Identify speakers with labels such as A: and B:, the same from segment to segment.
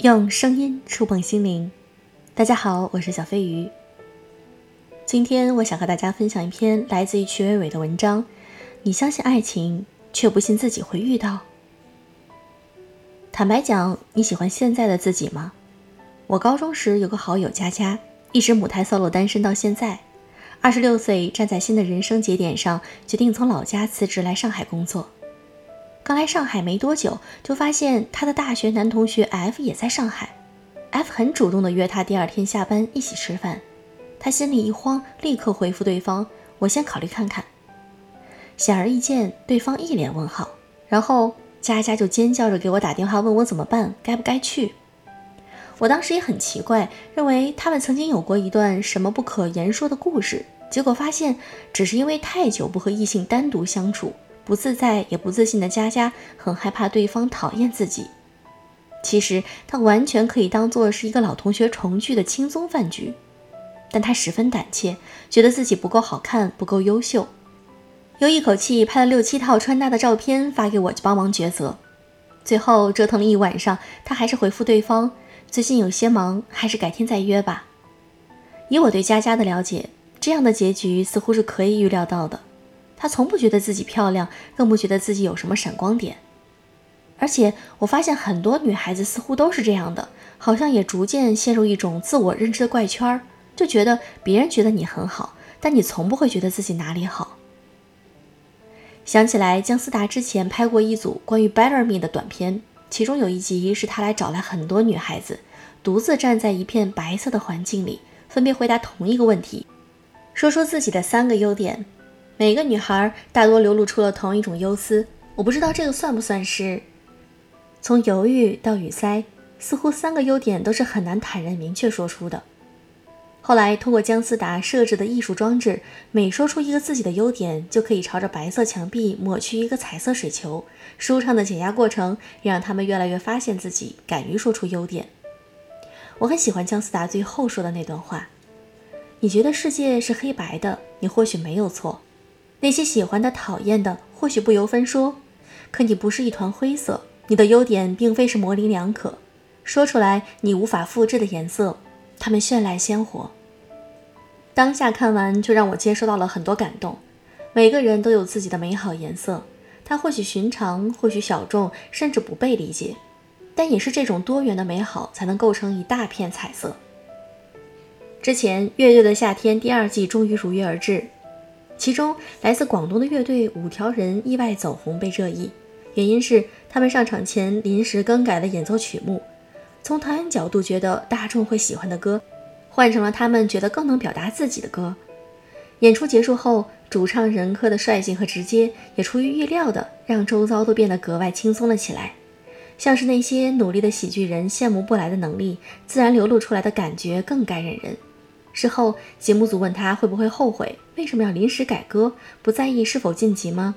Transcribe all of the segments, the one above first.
A: 用声音触碰心灵。大家好，我是小飞鱼。今天我想和大家分享一篇来自于曲伟伟的文章。你相信爱情，却不信自己会遇到。坦白讲，你喜欢现在的自己吗？我高中时有个好友佳佳，一直母胎 solo 单身到现在。二十六岁，站在新的人生节点上，决定从老家辞职来上海工作。刚来上海没多久，就发现他的大学男同学 F 也在上海。F 很主动地约他第二天下班一起吃饭。他心里一慌，立刻回复对方：“我先考虑看看。”显而易见，对方一脸问号。然后佳佳就尖叫着给我打电话，问我怎么办，该不该去。我当时也很奇怪，认为他们曾经有过一段什么不可言说的故事。结果发现，只是因为太久不和异性单独相处。不自在也不自信的佳佳很害怕对方讨厌自己。其实她完全可以当做是一个老同学重聚的轻松饭局，但她十分胆怯，觉得自己不够好看，不够优秀，又一口气拍了六七套穿搭的照片发给我，帮忙抉择。最后折腾了一晚上，她还是回复对方：“最近有些忙，还是改天再约吧。”以我对佳佳的了解，这样的结局似乎是可以预料到的。她从不觉得自己漂亮，更不觉得自己有什么闪光点。而且我发现很多女孩子似乎都是这样的，好像也逐渐陷入一种自我认知的怪圈儿，就觉得别人觉得你很好，但你从不会觉得自己哪里好。想起来姜思达之前拍过一组关于 Better Me 的短片，其中有一集是他来找来很多女孩子，独自站在一片白色的环境里，分别回答同一个问题，说出自己的三个优点。每个女孩大多流露出了同一种忧思，我不知道这个算不算是从犹豫到语塞，似乎三个优点都是很难坦然明确说出的。后来通过姜思达设置的艺术装置，每说出一个自己的优点，就可以朝着白色墙壁抹去一个彩色水球。舒畅的减压过程，也让他们越来越发现自己敢于说出优点。我很喜欢姜思达最后说的那段话：“你觉得世界是黑白的，你或许没有错。”那些喜欢的、讨厌的，或许不由分说，可你不是一团灰色。你的优点并非是模棱两可，说出来你无法复制的颜色，它们绚烂鲜活。当下看完，就让我接收到了很多感动。每个人都有自己的美好颜色，它或许寻常，或许小众，甚至不被理解，但也是这种多元的美好，才能构成一大片彩色。之前，《乐队的夏天》第二季终于如约而至。其中来自广东的乐队五条人意外走红被热议，原因是他们上场前临时更改了演奏曲目，从导演角度觉得大众会喜欢的歌，换成了他们觉得更能表达自己的歌。演出结束后，主唱任科的率性和直接，也出于预料的让周遭都变得格外轻松了起来，像是那些努力的喜剧人羡慕不来的能力，自然流露出来的感觉更感染人。事后，节目组问他会不会后悔，为什么要临时改歌，不在意是否晋级吗？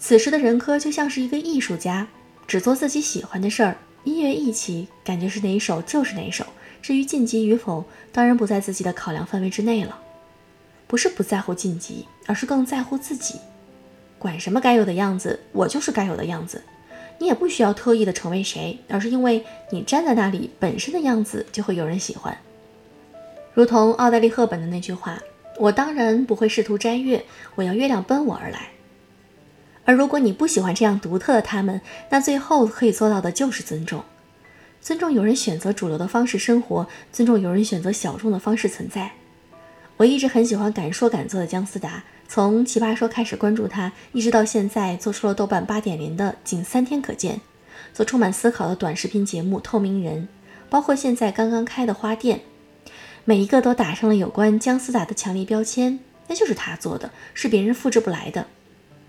A: 此时的任科就像是一个艺术家，只做自己喜欢的事儿，音乐一起，感觉是哪一首就是哪一首。至于晋级与否，当然不在自己的考量范围之内了。不是不在乎晋级，而是更在乎自己。管什么该有的样子，我就是该有的样子。你也不需要特意的成为谁，而是因为你站在那里本身的样子，就会有人喜欢。如同奥黛丽·赫本的那句话：“我当然不会试图摘月，我要月亮奔我而来。”而如果你不喜欢这样独特的他们，那最后可以做到的就是尊重，尊重有人选择主流的方式生活，尊重有人选择小众的方式存在。我一直很喜欢敢说敢做的姜思达，从《奇葩说》开始关注他，一直到现在做出了豆瓣八点零的《仅三天可见》，做充满思考的短视频节目《透明人》，包括现在刚刚开的花店。每一个都打上了有关姜思达的强烈标签，那就是他做的，是别人复制不来的。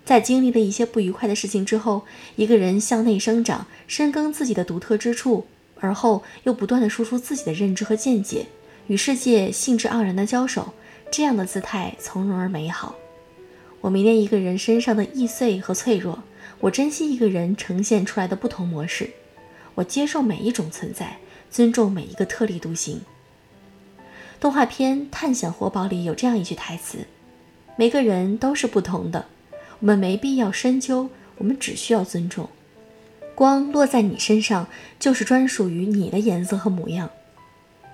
A: 在经历了一些不愉快的事情之后，一个人向内生长，深耕自己的独特之处，而后又不断的输出自己的认知和见解，与世界兴致盎然的交手，这样的姿态从容而美好。我迷恋一个人身上的易碎和脆弱，我珍惜一个人呈现出来的不同模式，我接受每一种存在，尊重每一个特立独行。动画片《探险活宝》里有这样一句台词：“每个人都是不同的，我们没必要深究，我们只需要尊重。”光落在你身上，就是专属于你的颜色和模样。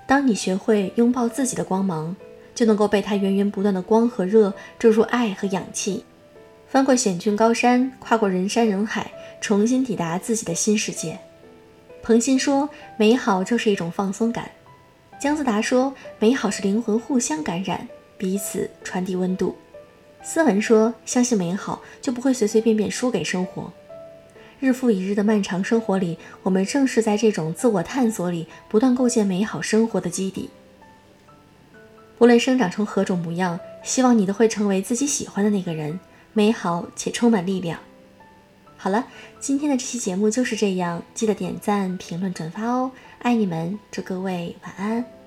A: 当你学会拥抱自己的光芒，就能够被它源源不断的光和热注入爱和氧气，翻过险峻高山，跨过人山人海，重新抵达自己的新世界。彭欣说：“美好就是一种放松感。”姜思达说：“美好是灵魂互相感染，彼此传递温度。”斯文说：“相信美好，就不会随随便便输给生活。”日复一日的漫长生活里，我们正是在这种自我探索里，不断构建美好生活的基底。无论生长成何种模样，希望你都会成为自己喜欢的那个人，美好且充满力量。好了，今天的这期节目就是这样，记得点赞、评论、转发哦，爱你们，祝各位晚安。